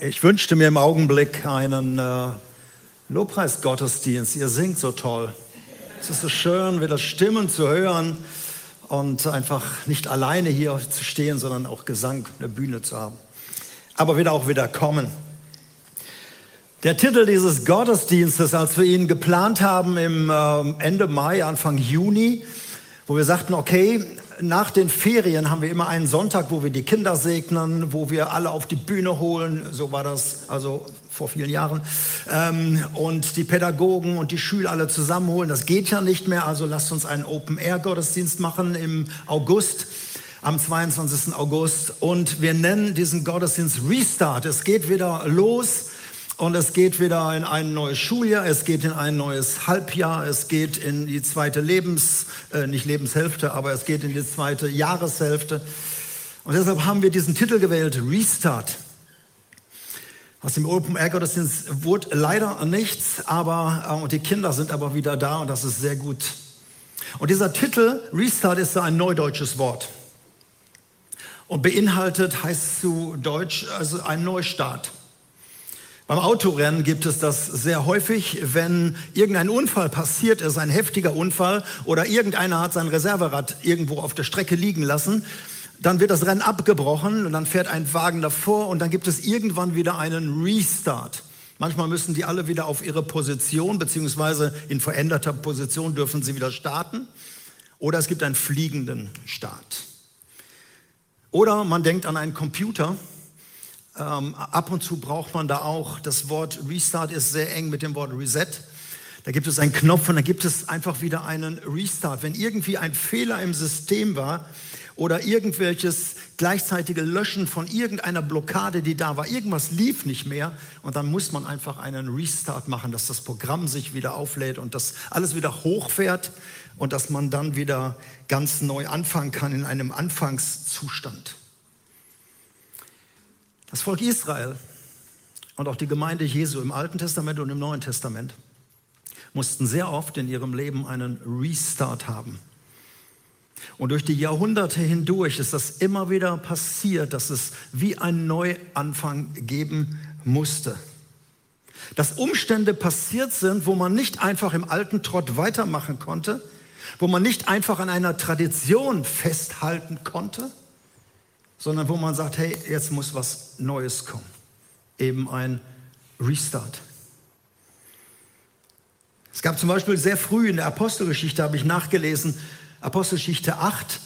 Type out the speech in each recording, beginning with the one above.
Ich wünschte mir im Augenblick einen äh, Lobpreisgottesdienst. Ihr singt so toll. Es ist so schön, wieder Stimmen zu hören und einfach nicht alleine hier zu stehen, sondern auch Gesang, eine Bühne zu haben. Aber wieder auch wieder kommen. Der Titel dieses Gottesdienstes, als wir ihn geplant haben im äh, Ende Mai, Anfang Juni, wo wir sagten, okay, nach den Ferien haben wir immer einen Sonntag, wo wir die Kinder segnen, wo wir alle auf die Bühne holen. So war das also vor vielen Jahren. Ähm, und die Pädagogen und die Schüler alle zusammenholen. Das geht ja nicht mehr. Also lasst uns einen Open-Air-Gottesdienst machen im August am 22. August und wir nennen diesen Gottesdienst Restart. Es geht wieder los und es geht wieder in ein neues Schuljahr, es geht in ein neues Halbjahr, es geht in die zweite Lebens, äh, nicht Lebenshälfte, aber es geht in die zweite Jahreshälfte. Und deshalb haben wir diesen Titel gewählt, Restart. Aus dem Open Air Gottesdienst wurde leider nichts, aber äh, und die Kinder sind aber wieder da und das ist sehr gut. Und dieser Titel Restart ist ein neudeutsches Wort und beinhaltet heißt zu Deutsch also ein Neustart. Beim Autorennen gibt es das sehr häufig, wenn irgendein Unfall passiert ist, ein heftiger Unfall oder irgendeiner hat sein Reserverad irgendwo auf der Strecke liegen lassen, dann wird das Rennen abgebrochen und dann fährt ein Wagen davor und dann gibt es irgendwann wieder einen Restart. Manchmal müssen die alle wieder auf ihre Position, beziehungsweise in veränderter Position dürfen sie wieder starten. Oder es gibt einen fliegenden Start. Oder man denkt an einen Computer, ähm, ab und zu braucht man da auch, das Wort Restart ist sehr eng mit dem Wort Reset. Da gibt es einen Knopf und da gibt es einfach wieder einen Restart. Wenn irgendwie ein Fehler im System war oder irgendwelches gleichzeitige Löschen von irgendeiner Blockade, die da war, irgendwas lief nicht mehr und dann muss man einfach einen Restart machen, dass das Programm sich wieder auflädt und das alles wieder hochfährt und dass man dann wieder ganz neu anfangen kann in einem Anfangszustand. Das Volk Israel und auch die Gemeinde Jesu im Alten Testament und im Neuen Testament mussten sehr oft in ihrem Leben einen Restart haben. Und durch die Jahrhunderte hindurch ist das immer wieder passiert, dass es wie ein Neuanfang geben musste. Dass Umstände passiert sind, wo man nicht einfach im alten Trott weitermachen konnte, wo man nicht einfach an einer Tradition festhalten konnte, sondern wo man sagt, hey, jetzt muss was Neues kommen. Eben ein Restart. Es gab zum Beispiel sehr früh in der Apostelgeschichte, habe ich nachgelesen, Apostelgeschichte 8,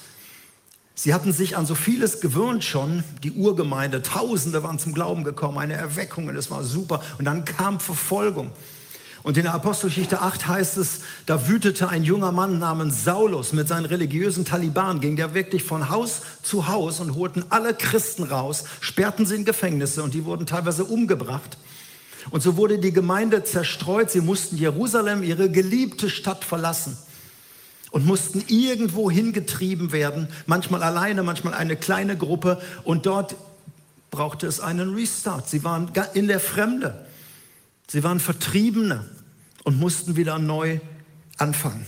sie hatten sich an so vieles gewöhnt schon, die Urgemeinde, Tausende waren zum Glauben gekommen, eine Erweckung, und es war super. Und dann kam Verfolgung. Und in der Apostelgeschichte 8 heißt es, da wütete ein junger Mann namens Saulus mit seinen religiösen Taliban, ging der wirklich von Haus zu Haus und holten alle Christen raus, sperrten sie in Gefängnisse und die wurden teilweise umgebracht. Und so wurde die Gemeinde zerstreut. Sie mussten Jerusalem, ihre geliebte Stadt, verlassen und mussten irgendwo hingetrieben werden, manchmal alleine, manchmal eine kleine Gruppe. Und dort brauchte es einen Restart. Sie waren in der Fremde. Sie waren Vertriebene und mussten wieder neu anfangen.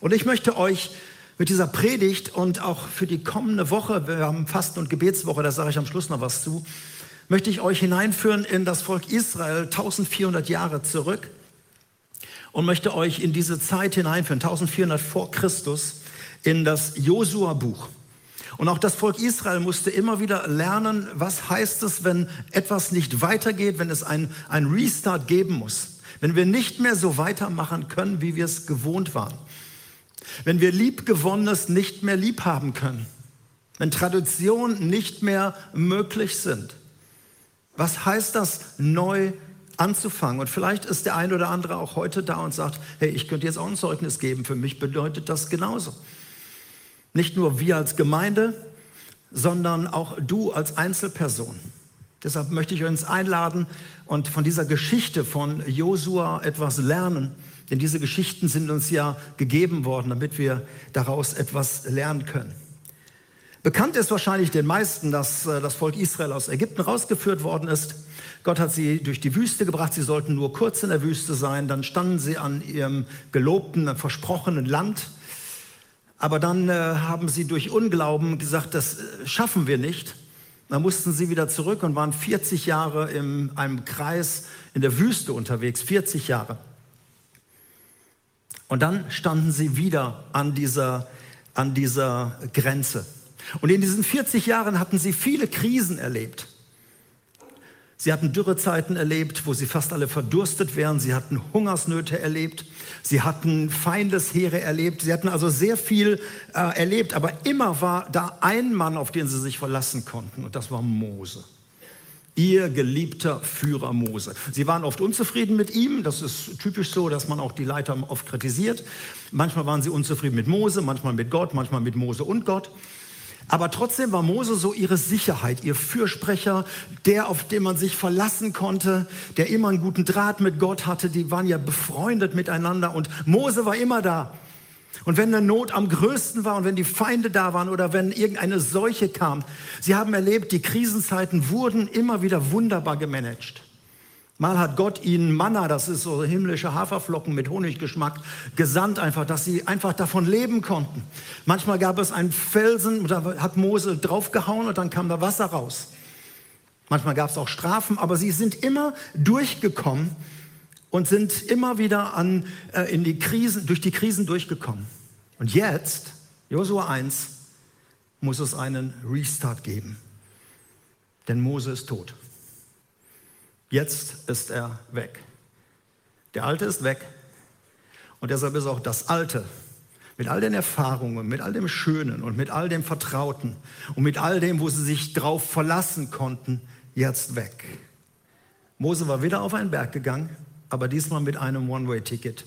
Und ich möchte euch mit dieser Predigt und auch für die kommende Woche, wir haben Fasten- und Gebetswoche, da sage ich am Schluss noch was zu, möchte ich euch hineinführen in das Volk Israel 1400 Jahre zurück und möchte euch in diese Zeit hineinführen, 1400 vor Christus, in das Josua-Buch. Und auch das Volk Israel musste immer wieder lernen, was heißt es, wenn etwas nicht weitergeht, wenn es ein, ein Restart geben muss. Wenn wir nicht mehr so weitermachen können, wie wir es gewohnt waren. Wenn wir Liebgewonnenes nicht mehr lieb haben können. Wenn Traditionen nicht mehr möglich sind. Was heißt das, neu anzufangen? Und vielleicht ist der ein oder andere auch heute da und sagt, hey, ich könnte jetzt auch ein Zeugnis geben. Für mich bedeutet das genauso. Nicht nur wir als Gemeinde, sondern auch du als Einzelperson. Deshalb möchte ich uns einladen und von dieser Geschichte von Josua etwas lernen. Denn diese Geschichten sind uns ja gegeben worden, damit wir daraus etwas lernen können. Bekannt ist wahrscheinlich den meisten, dass äh, das Volk Israel aus Ägypten rausgeführt worden ist. Gott hat sie durch die Wüste gebracht. Sie sollten nur kurz in der Wüste sein. Dann standen sie an ihrem gelobten, versprochenen Land. Aber dann äh, haben sie durch Unglauben gesagt, das äh, schaffen wir nicht. Dann mussten sie wieder zurück und waren 40 Jahre in einem Kreis in der Wüste unterwegs, 40 Jahre. Und dann standen sie wieder an dieser, an dieser Grenze. Und in diesen 40 Jahren hatten sie viele Krisen erlebt. Sie hatten Dürrezeiten erlebt, wo sie fast alle verdurstet wären. Sie hatten Hungersnöte erlebt. Sie hatten Feindesheere erlebt. Sie hatten also sehr viel äh, erlebt. Aber immer war da ein Mann, auf den sie sich verlassen konnten. Und das war Mose. Ihr geliebter Führer Mose. Sie waren oft unzufrieden mit ihm. Das ist typisch so, dass man auch die Leiter oft kritisiert. Manchmal waren sie unzufrieden mit Mose, manchmal mit Gott, manchmal mit Mose und Gott. Aber trotzdem war Mose so ihre Sicherheit, ihr Fürsprecher, der, auf den man sich verlassen konnte, der immer einen guten Draht mit Gott hatte. Die waren ja befreundet miteinander und Mose war immer da. Und wenn eine Not am größten war und wenn die Feinde da waren oder wenn irgendeine Seuche kam, sie haben erlebt, die Krisenzeiten wurden immer wieder wunderbar gemanagt. Mal hat Gott ihnen Manna, das ist so himmlische Haferflocken mit Honiggeschmack, gesandt einfach, dass sie einfach davon leben konnten. Manchmal gab es einen Felsen, da hat Mose draufgehauen und dann kam da Wasser raus. Manchmal gab es auch Strafen, aber sie sind immer durchgekommen und sind immer wieder an, äh, in die Krisen, durch die Krisen durchgekommen. Und jetzt, Josua 1, muss es einen Restart geben. Denn Mose ist tot. Jetzt ist er weg. Der Alte ist weg. Und deshalb ist auch das Alte mit all den Erfahrungen, mit all dem Schönen und mit all dem Vertrauten und mit all dem, wo sie sich drauf verlassen konnten, jetzt weg. Mose war wieder auf einen Berg gegangen, aber diesmal mit einem One-Way-Ticket.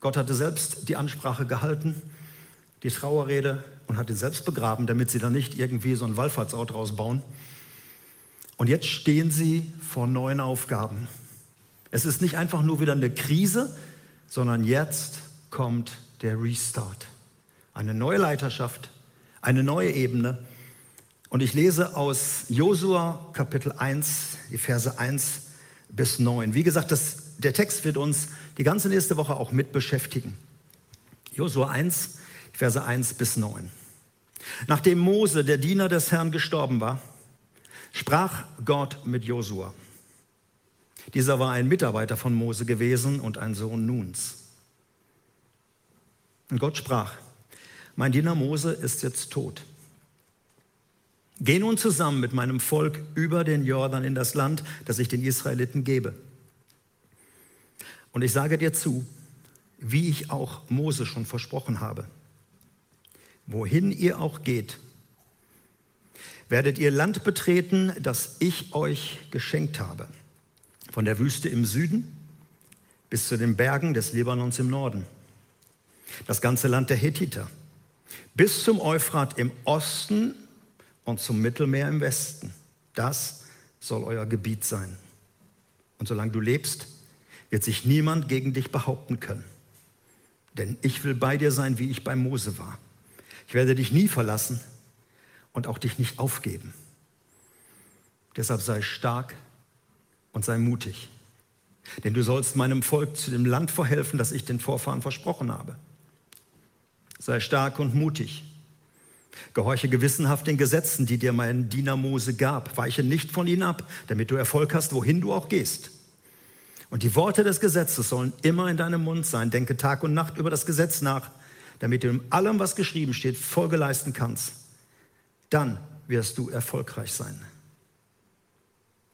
Gott hatte selbst die Ansprache gehalten, die Trauerrede und hat ihn selbst begraben, damit sie da nicht irgendwie so ein Wallfahrtsort rausbauen. Und jetzt stehen sie vor neuen Aufgaben. Es ist nicht einfach nur wieder eine Krise, sondern jetzt kommt der Restart. Eine neue Leiterschaft, eine neue Ebene. Und ich lese aus Josua Kapitel 1, die Verse 1 bis 9. Wie gesagt, das, der Text wird uns die ganze nächste Woche auch mit beschäftigen. Josua 1, Verse 1 bis 9. Nachdem Mose, der Diener des Herrn, gestorben war, sprach Gott mit Josua. Dieser war ein Mitarbeiter von Mose gewesen und ein Sohn Nuns. Und Gott sprach, mein Diener Mose ist jetzt tot. Geh nun zusammen mit meinem Volk über den Jordan in das Land, das ich den Israeliten gebe. Und ich sage dir zu, wie ich auch Mose schon versprochen habe. Wohin ihr auch geht, werdet ihr Land betreten, das ich euch geschenkt habe. Von der Wüste im Süden bis zu den Bergen des Libanons im Norden. Das ganze Land der Hethiter. Bis zum Euphrat im Osten und zum Mittelmeer im Westen. Das soll euer Gebiet sein. Und solange du lebst, wird sich niemand gegen dich behaupten können. Denn ich will bei dir sein, wie ich bei Mose war. Ich werde dich nie verlassen und auch dich nicht aufgeben. Deshalb sei stark und sei mutig. Denn du sollst meinem Volk zu dem Land verhelfen, das ich den Vorfahren versprochen habe. Sei stark und mutig. Gehorche gewissenhaft den Gesetzen, die dir mein Diener Mose gab. Weiche nicht von ihnen ab, damit du Erfolg hast, wohin du auch gehst. Und die Worte des Gesetzes sollen immer in deinem Mund sein. Denke Tag und Nacht über das Gesetz nach, damit du in allem, was geschrieben steht, Folge leisten kannst dann wirst du erfolgreich sein.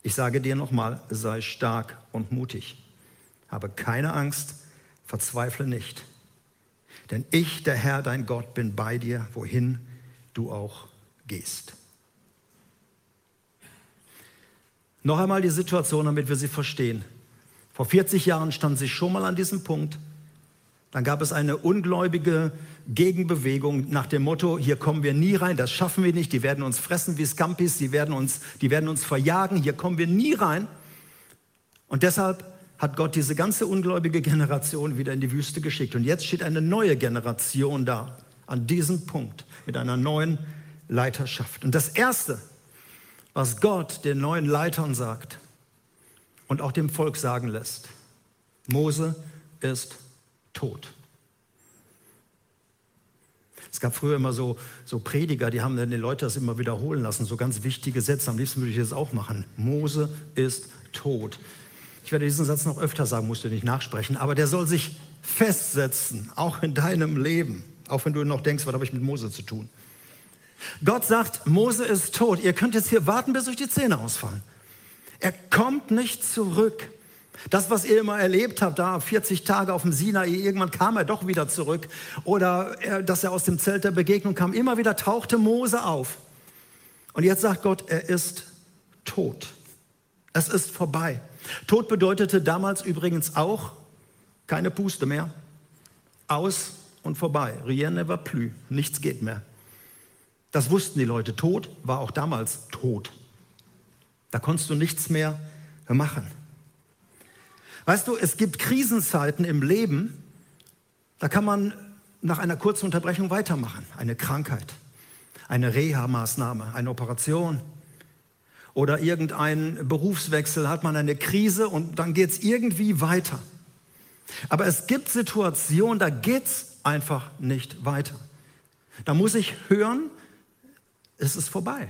Ich sage dir nochmal, sei stark und mutig. Habe keine Angst, verzweifle nicht. Denn ich, der Herr, dein Gott, bin bei dir, wohin du auch gehst. Noch einmal die Situation, damit wir sie verstehen. Vor 40 Jahren stand sie schon mal an diesem Punkt. Dann gab es eine ungläubige Gegenbewegung nach dem Motto, hier kommen wir nie rein, das schaffen wir nicht, die werden uns fressen wie Scampis, die werden uns, die werden uns verjagen, hier kommen wir nie rein. Und deshalb hat Gott diese ganze ungläubige Generation wieder in die Wüste geschickt. Und jetzt steht eine neue Generation da, an diesem Punkt, mit einer neuen Leiterschaft. Und das Erste, was Gott den neuen Leitern sagt und auch dem Volk sagen lässt, Mose ist tot. Es gab früher immer so, so Prediger, die haben dann die Leute das immer wiederholen lassen, so ganz wichtige Sätze. Am liebsten würde ich das auch machen. Mose ist tot. Ich werde diesen Satz noch öfter sagen, musst du nicht nachsprechen, aber der soll sich festsetzen, auch in deinem Leben, auch wenn du noch denkst, was habe ich mit Mose zu tun. Gott sagt, Mose ist tot. Ihr könnt jetzt hier warten, bis euch die Zähne ausfallen. Er kommt nicht zurück. Das, was ihr immer erlebt habt, da 40 Tage auf dem Sinai, irgendwann kam er doch wieder zurück. Oder er, dass er aus dem Zelt der Begegnung kam, immer wieder tauchte Mose auf. Und jetzt sagt Gott, er ist tot. Es ist vorbei. Tod bedeutete damals übrigens auch keine Puste mehr. Aus und vorbei. Rien ne va plus. Nichts geht mehr. Das wussten die Leute. Tod war auch damals tot. Da konntest du nichts mehr machen. Weißt du, es gibt Krisenzeiten im Leben, da kann man nach einer kurzen Unterbrechung weitermachen. Eine Krankheit, eine Reha-Maßnahme, eine Operation oder irgendein Berufswechsel, hat man eine Krise und dann geht es irgendwie weiter. Aber es gibt Situationen, da geht es einfach nicht weiter. Da muss ich hören, es ist vorbei.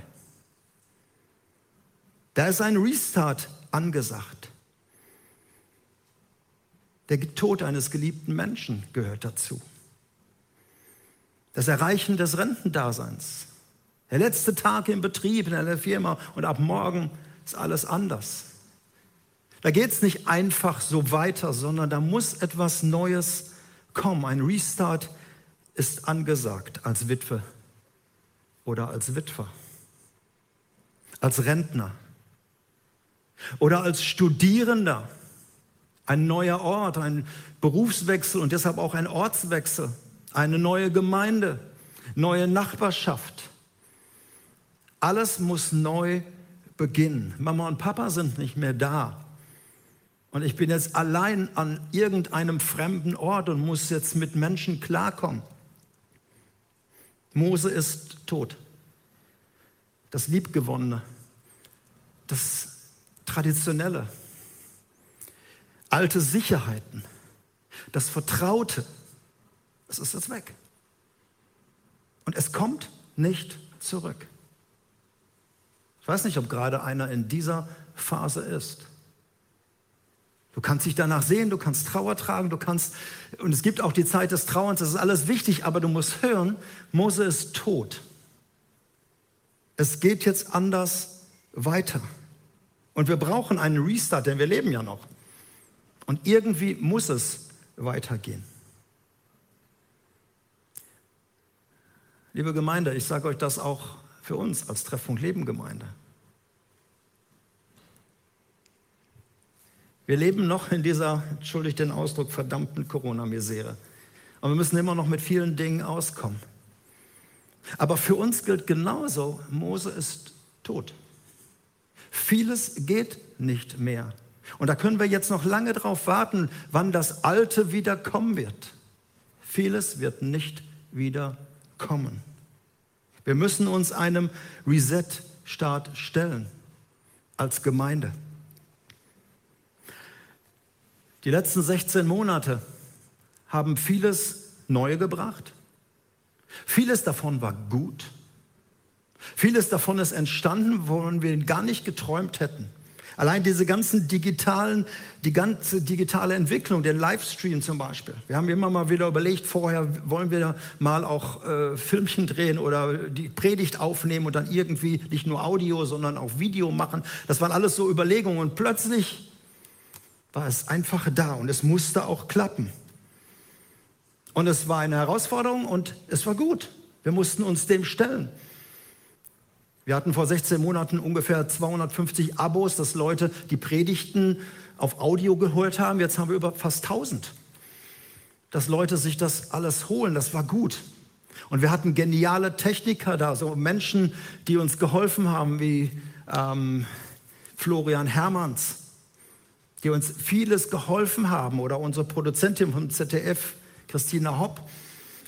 Da ist ein Restart angesagt. Der Tod eines geliebten Menschen gehört dazu. Das Erreichen des Rentendaseins. Der letzte Tag im Betrieb, in einer Firma und ab morgen ist alles anders. Da geht es nicht einfach so weiter, sondern da muss etwas Neues kommen. Ein Restart ist angesagt als Witwe oder als Witwer, als Rentner oder als Studierender ein neuer Ort, ein Berufswechsel und deshalb auch ein Ortswechsel, eine neue Gemeinde, neue Nachbarschaft. Alles muss neu beginnen. Mama und Papa sind nicht mehr da. Und ich bin jetzt allein an irgendeinem fremden Ort und muss jetzt mit Menschen klarkommen. Mose ist tot. Das Liebgewonnene, das Traditionelle, alte Sicherheiten, das Vertraute, das ist jetzt weg. Und es kommt nicht zurück. Ich weiß nicht, ob gerade einer in dieser Phase ist. Du kannst dich danach sehen, du kannst Trauer tragen, du kannst, und es gibt auch die Zeit des Trauerns, das ist alles wichtig, aber du musst hören, Mose ist tot. Es geht jetzt anders weiter. Und wir brauchen einen Restart, denn wir leben ja noch. Und irgendwie muss es weitergehen. Liebe Gemeinde, ich sage euch das auch für uns als Treffpunkt Leben Gemeinde. Wir leben noch in dieser, entschuldigt den Ausdruck, verdammten Corona-Misere. Und wir müssen immer noch mit vielen Dingen auskommen. Aber für uns gilt genauso, Mose ist tot. Vieles geht nicht mehr. Und da können wir jetzt noch lange darauf warten, wann das Alte wieder kommen wird. Vieles wird nicht wieder kommen. Wir müssen uns einem Reset-Start stellen als Gemeinde. Die letzten 16 Monate haben vieles Neue gebracht. Vieles davon war gut. Vieles davon ist entstanden, wovon wir gar nicht geträumt hätten. Allein diese ganzen digitalen, die ganze digitale Entwicklung, den Livestream zum Beispiel. Wir haben immer mal wieder überlegt, vorher wollen wir mal auch äh, Filmchen drehen oder die Predigt aufnehmen und dann irgendwie nicht nur Audio, sondern auch Video machen. Das waren alles so Überlegungen und plötzlich war es einfach da und es musste auch klappen. Und es war eine Herausforderung und es war gut. Wir mussten uns dem stellen. Wir hatten vor 16 Monaten ungefähr 250 Abos, dass Leute die Predigten auf Audio gehört haben. Jetzt haben wir über fast 1000. Dass Leute sich das alles holen, das war gut. Und wir hatten geniale Techniker da, so Menschen, die uns geholfen haben, wie ähm, Florian Hermanns, die uns vieles geholfen haben, oder unsere Produzentin vom ZDF, Christina Hopp,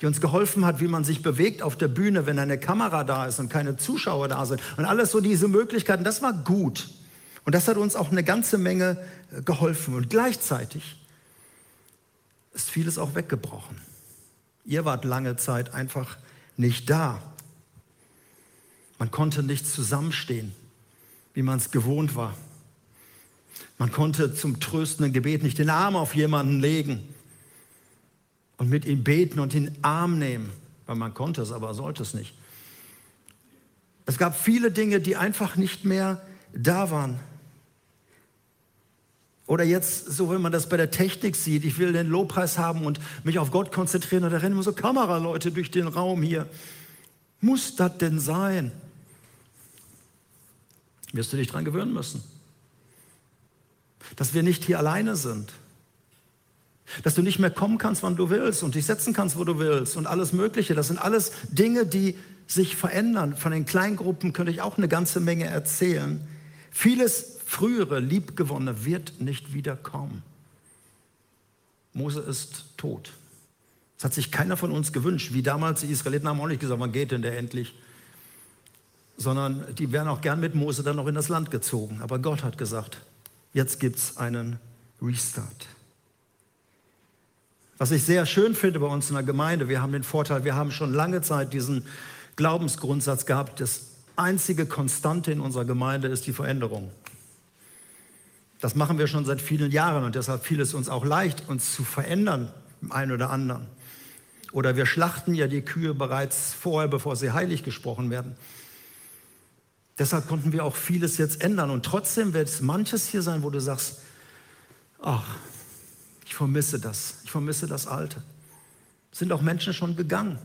die uns geholfen hat, wie man sich bewegt auf der Bühne, wenn eine Kamera da ist und keine Zuschauer da sind. Und alles so diese Möglichkeiten, das war gut. Und das hat uns auch eine ganze Menge äh, geholfen. Und gleichzeitig ist vieles auch weggebrochen. Ihr wart lange Zeit einfach nicht da. Man konnte nicht zusammenstehen, wie man es gewohnt war. Man konnte zum tröstenden Gebet nicht den Arm auf jemanden legen und mit ihm beten und den Arm nehmen, weil man konnte es, aber sollte es nicht. Es gab viele Dinge, die einfach nicht mehr da waren. Oder jetzt, so wenn man das bei der Technik sieht, ich will den Lobpreis haben und mich auf Gott konzentrieren und da rennen immer so Kameraleute durch den Raum hier. Muss das denn sein? Wirst du dich dran gewöhnen müssen. Dass wir nicht hier alleine sind. Dass du nicht mehr kommen kannst, wann du willst und dich setzen kannst, wo du willst und alles Mögliche. Das sind alles Dinge, die sich verändern. Von den Kleingruppen könnte ich auch eine ganze Menge erzählen. Vieles frühere, liebgewonnene wird nicht wiederkommen. Mose ist tot. Das hat sich keiner von uns gewünscht. Wie damals die Israeliten haben auch nicht gesagt, wann geht denn der endlich? Sondern die wären auch gern mit Mose dann noch in das Land gezogen. Aber Gott hat gesagt, jetzt gibt es einen Restart. Was ich sehr schön finde bei uns in der Gemeinde, wir haben den Vorteil, wir haben schon lange Zeit diesen Glaubensgrundsatz gehabt, das einzige Konstante in unserer Gemeinde ist die Veränderung. Das machen wir schon seit vielen Jahren und deshalb fiel es uns auch leicht, uns zu verändern, im einen oder anderen. Oder wir schlachten ja die Kühe bereits vorher, bevor sie heilig gesprochen werden. Deshalb konnten wir auch vieles jetzt ändern. Und trotzdem wird es manches hier sein, wo du sagst, ach, ich vermisse das. Ich vermisse das Alte. Sind auch Menschen schon gegangen.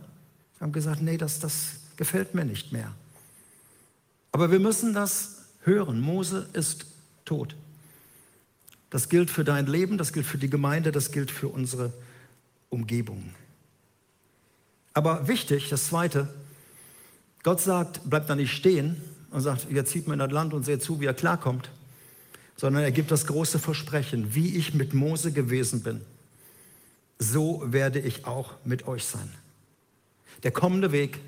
Haben gesagt, nee, das, das gefällt mir nicht mehr. Aber wir müssen das hören. Mose ist tot. Das gilt für dein Leben, das gilt für die Gemeinde, das gilt für unsere Umgebung. Aber wichtig, das Zweite, Gott sagt, bleibt da nicht stehen und sagt, jetzt zieht mir in das Land und seht zu, wie er klarkommt sondern er gibt das große Versprechen, wie ich mit Mose gewesen bin, so werde ich auch mit euch sein. Der kommende Weg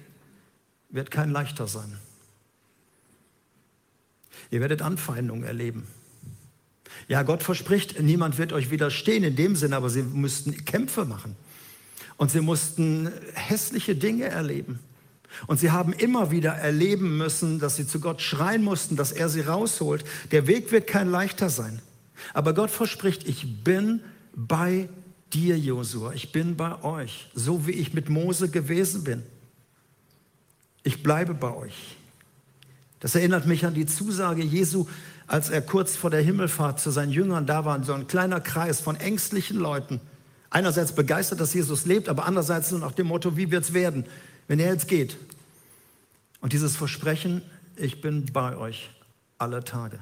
wird kein leichter sein. Ihr werdet Anfeindungen erleben. Ja, Gott verspricht, niemand wird euch widerstehen in dem Sinne, aber sie müssten Kämpfe machen. Und sie mussten hässliche Dinge erleben. Und sie haben immer wieder erleben müssen, dass sie zu Gott schreien mussten, dass er sie rausholt. Der Weg wird kein leichter sein. Aber Gott verspricht, ich bin bei dir, Josua. Ich bin bei euch, so wie ich mit Mose gewesen bin. Ich bleibe bei euch. Das erinnert mich an die Zusage Jesu, als er kurz vor der Himmelfahrt zu seinen Jüngern da war, so ein kleiner Kreis von ängstlichen Leuten. Einerseits begeistert, dass Jesus lebt, aber andererseits nur nach dem Motto, wie wird es werden? Wenn er jetzt geht. Und dieses Versprechen, ich bin bei euch alle Tage.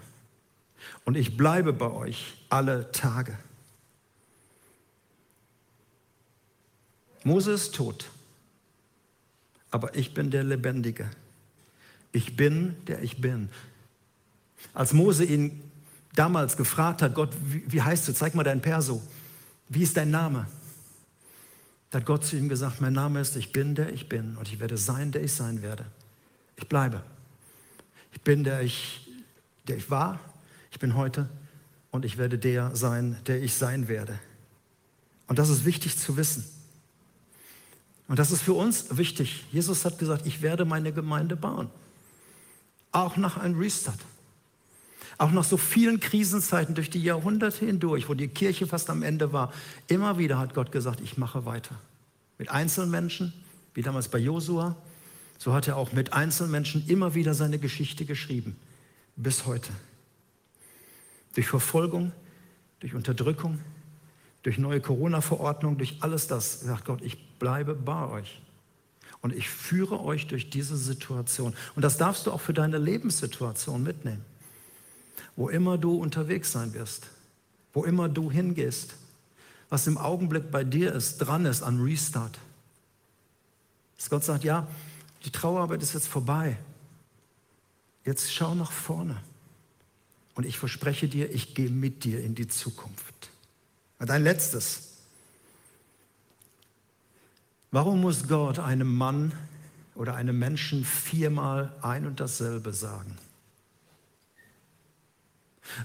Und ich bleibe bei euch alle Tage. Mose ist tot, aber ich bin der Lebendige. Ich bin, der ich bin. Als Mose ihn damals gefragt hat, Gott, wie, wie heißt du? Zeig mal dein Perso. Wie ist dein Name? Da hat Gott zu ihm gesagt, mein Name ist, ich bin, der ich bin und ich werde sein, der ich sein werde. Ich bleibe. Ich bin, der ich, der ich war, ich bin heute und ich werde der sein, der ich sein werde. Und das ist wichtig zu wissen. Und das ist für uns wichtig. Jesus hat gesagt, ich werde meine Gemeinde bauen. Auch nach einem Restart. Auch nach so vielen Krisenzeiten durch die Jahrhunderte hindurch, wo die Kirche fast am Ende war, immer wieder hat Gott gesagt, ich mache weiter. Mit Einzelmenschen, wie damals bei Josua, so hat er auch mit Einzelmenschen immer wieder seine Geschichte geschrieben, bis heute. Durch Verfolgung, durch Unterdrückung, durch neue Corona-Verordnungen, durch alles das sagt Gott, ich bleibe bei euch. Und ich führe euch durch diese Situation. Und das darfst du auch für deine Lebenssituation mitnehmen wo immer du unterwegs sein wirst, wo immer du hingehst, was im Augenblick bei dir ist, dran ist an Restart. Dass Gott sagt, ja, die Trauerarbeit ist jetzt vorbei. Jetzt schau nach vorne. Und ich verspreche dir, ich gehe mit dir in die Zukunft. Und ein letztes. Warum muss Gott einem Mann oder einem Menschen viermal ein und dasselbe sagen?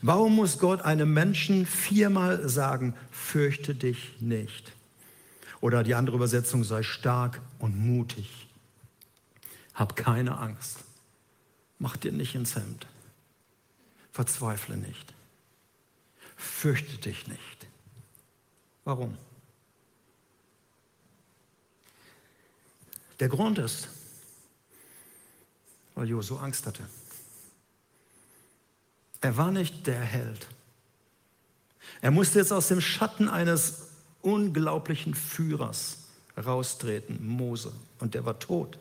Warum muss Gott einem Menschen viermal sagen, fürchte dich nicht? Oder die andere Übersetzung, sei stark und mutig. Hab keine Angst. Mach dir nicht ins Hemd. Verzweifle nicht. Fürchte dich nicht. Warum? Der Grund ist, weil Josu Angst hatte. Er war nicht der Held. Er musste jetzt aus dem Schatten eines unglaublichen Führers raustreten, Mose, und der war tot.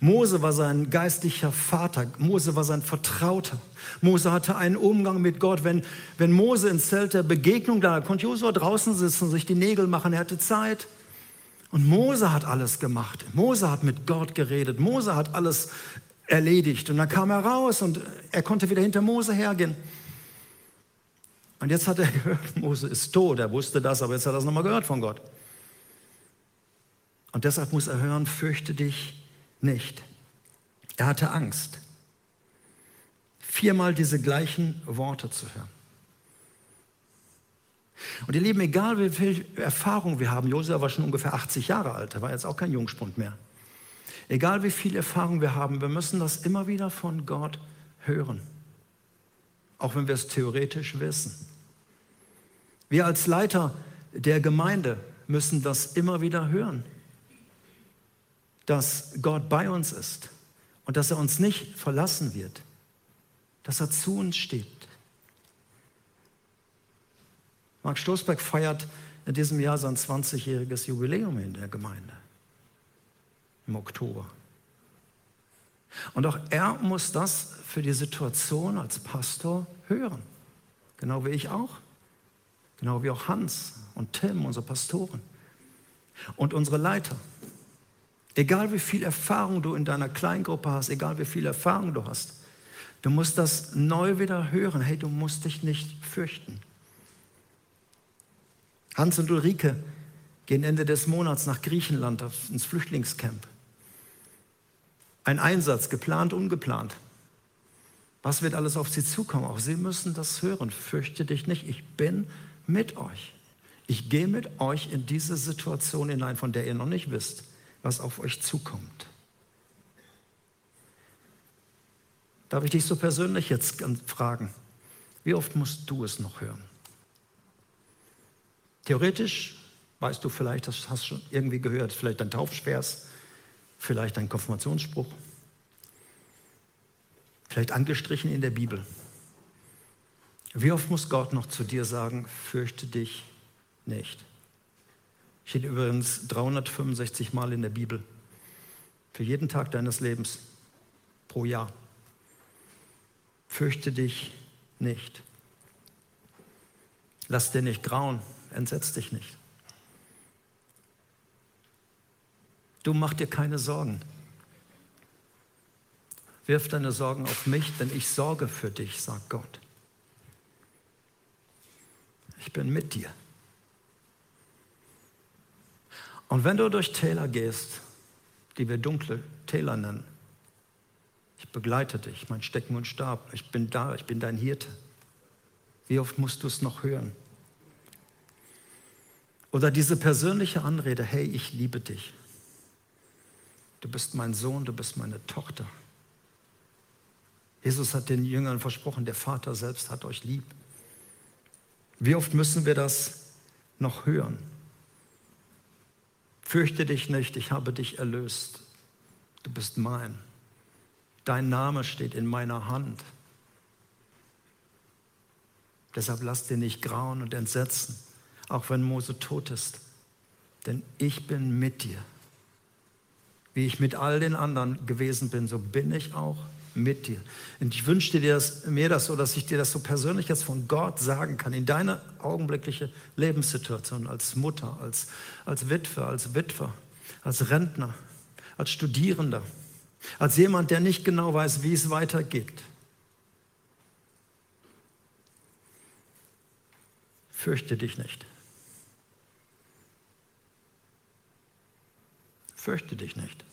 Mose war sein geistlicher Vater, Mose war sein Vertrauter. Mose hatte einen Umgang mit Gott. Wenn, wenn Mose ins Zelt der Begegnung da, konnte Josua draußen sitzen, sich die Nägel machen, er hatte Zeit. Und Mose hat alles gemacht. Mose hat mit Gott geredet. Mose hat alles erledigt. Und dann kam er raus und er konnte wieder hinter Mose hergehen. Und jetzt hat er gehört, Mose ist tot. Er wusste das, aber jetzt hat er es nochmal gehört von Gott. Und deshalb muss er hören, fürchte dich nicht. Er hatte Angst, viermal diese gleichen Worte zu hören. Und ihr Lieben, egal wie viel Erfahrung wir haben, Josua war schon ungefähr 80 Jahre alt, er war jetzt auch kein Jungspund mehr. Egal wie viel Erfahrung wir haben, wir müssen das immer wieder von Gott hören. Auch wenn wir es theoretisch wissen. Wir als Leiter der Gemeinde müssen das immer wieder hören dass Gott bei uns ist und dass er uns nicht verlassen wird, dass er zu uns steht. Mark Stoßberg feiert in diesem Jahr sein 20-jähriges Jubiläum in der Gemeinde im Oktober. Und auch er muss das für die Situation als Pastor hören. Genau wie ich auch. Genau wie auch Hans und Tim, unsere Pastoren. Und unsere Leiter. Egal wie viel Erfahrung du in deiner Kleingruppe hast, egal wie viel Erfahrung du hast, du musst das neu wieder hören. Hey, du musst dich nicht fürchten. Hans und Ulrike gehen Ende des Monats nach Griechenland ins Flüchtlingscamp. Ein Einsatz, geplant, ungeplant. Was wird alles auf sie zukommen? Auch sie müssen das hören. Fürchte dich nicht. Ich bin mit euch. Ich gehe mit euch in diese Situation hinein, von der ihr noch nicht wisst was auf euch zukommt. Darf ich dich so persönlich jetzt fragen, wie oft musst du es noch hören? Theoretisch weißt du vielleicht, das hast du schon irgendwie gehört, vielleicht ein Taufvers, vielleicht ein Konfirmationsspruch, vielleicht angestrichen in der Bibel. Wie oft muss Gott noch zu dir sagen, fürchte dich nicht? Steht übrigens 365 Mal in der Bibel. Für jeden Tag deines Lebens pro Jahr. Fürchte dich nicht. Lass dir nicht grauen, entsetz dich nicht. Du mach dir keine Sorgen. Wirf deine Sorgen auf mich, denn ich sorge für dich, sagt Gott. Ich bin mit dir. Und wenn du durch Täler gehst, die wir dunkle Täler nennen, ich begleite dich, mein Stecken und Stab, ich bin da, ich bin dein Hirte. Wie oft musst du es noch hören? Oder diese persönliche Anrede, hey, ich liebe dich. Du bist mein Sohn, du bist meine Tochter. Jesus hat den Jüngern versprochen, der Vater selbst hat euch lieb. Wie oft müssen wir das noch hören? Fürchte dich nicht, ich habe dich erlöst. Du bist mein. Dein Name steht in meiner Hand. Deshalb lass dir nicht grauen und entsetzen, auch wenn Mose tot ist. Denn ich bin mit dir. Wie ich mit all den anderen gewesen bin, so bin ich auch mit dir. Und ich wünschte dir das, mir das so, dass ich dir das so persönlich jetzt von Gott sagen kann, in deiner augenblickliche Lebenssituation als Mutter, als, als Witwe, als Witwer, als Rentner, als Studierender, als jemand, der nicht genau weiß, wie es weitergeht. Fürchte dich nicht. Fürchte dich nicht.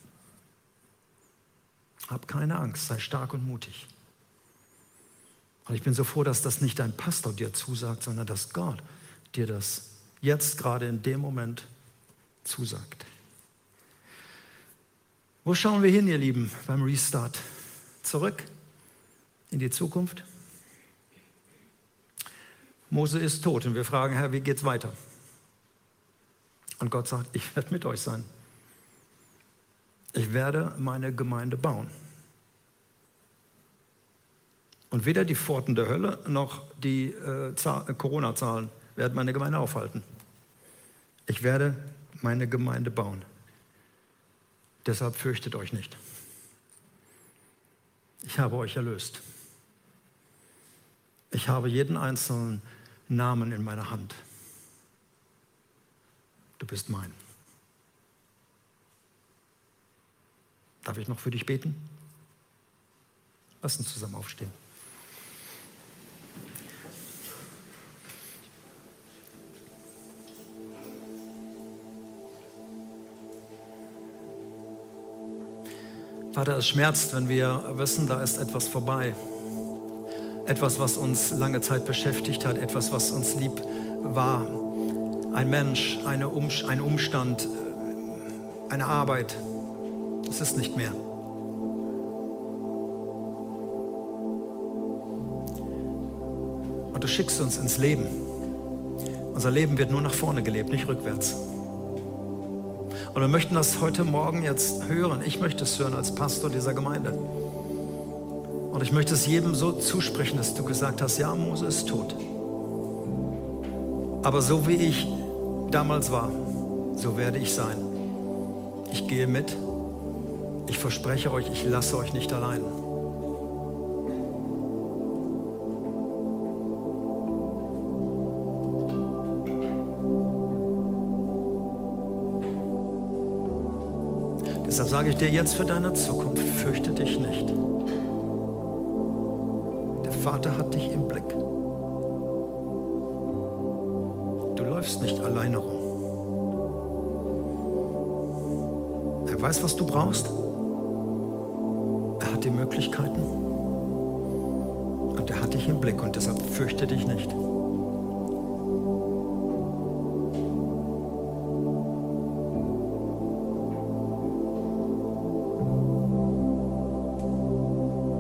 Hab keine Angst, sei stark und mutig. Und ich bin so froh, dass das nicht dein Pastor dir zusagt, sondern dass Gott dir das jetzt gerade in dem Moment zusagt. Wo schauen wir hin, ihr Lieben, beim Restart? Zurück in die Zukunft? Mose ist tot und wir fragen, Herr, wie geht's weiter? Und Gott sagt, ich werde mit euch sein. Ich werde meine Gemeinde bauen. Und weder die Pforten der Hölle noch die äh, Corona-Zahlen werden meine Gemeinde aufhalten. Ich werde meine Gemeinde bauen. Deshalb fürchtet euch nicht. Ich habe euch erlöst. Ich habe jeden einzelnen Namen in meiner Hand. Du bist mein. Darf ich noch für dich beten? Lass uns zusammen aufstehen. Vater, es schmerzt, wenn wir wissen, da ist etwas vorbei. Etwas, was uns lange Zeit beschäftigt hat, etwas, was uns lieb war. Ein Mensch, eine um ein Umstand, eine Arbeit. Es ist nicht mehr. Und du schickst uns ins Leben. Unser Leben wird nur nach vorne gelebt, nicht rückwärts. Und wir möchten das heute Morgen jetzt hören. Ich möchte es hören als Pastor dieser Gemeinde. Und ich möchte es jedem so zusprechen, dass du gesagt hast, ja, Mose ist tot. Aber so wie ich damals war, so werde ich sein. Ich gehe mit. Ich verspreche euch, ich lasse euch nicht allein. Deshalb sage ich dir jetzt für deine Zukunft, fürchte dich nicht. Der Vater hat dich im Blick. Du läufst nicht alleine rum. Er weiß, was du brauchst. Hat die Möglichkeiten. Und er hat dich im Blick und deshalb fürchte dich nicht.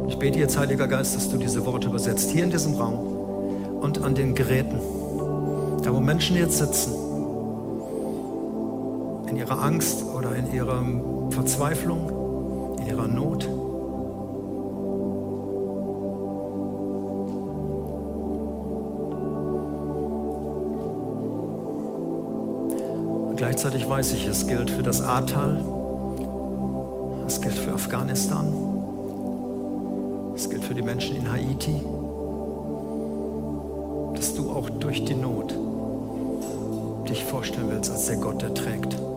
Ich bete jetzt, Heiliger Geist, dass du diese Worte übersetzt, hier in diesem Raum und an den Geräten, da wo Menschen jetzt sitzen, in ihrer Angst oder in ihrer Verzweiflung, in ihrer Not. Gleichzeitig weiß ich, es gilt für das Ahrtal, es gilt für Afghanistan, das gilt für die Menschen in Haiti, dass du auch durch die Not dich vorstellen willst als der Gott, der trägt.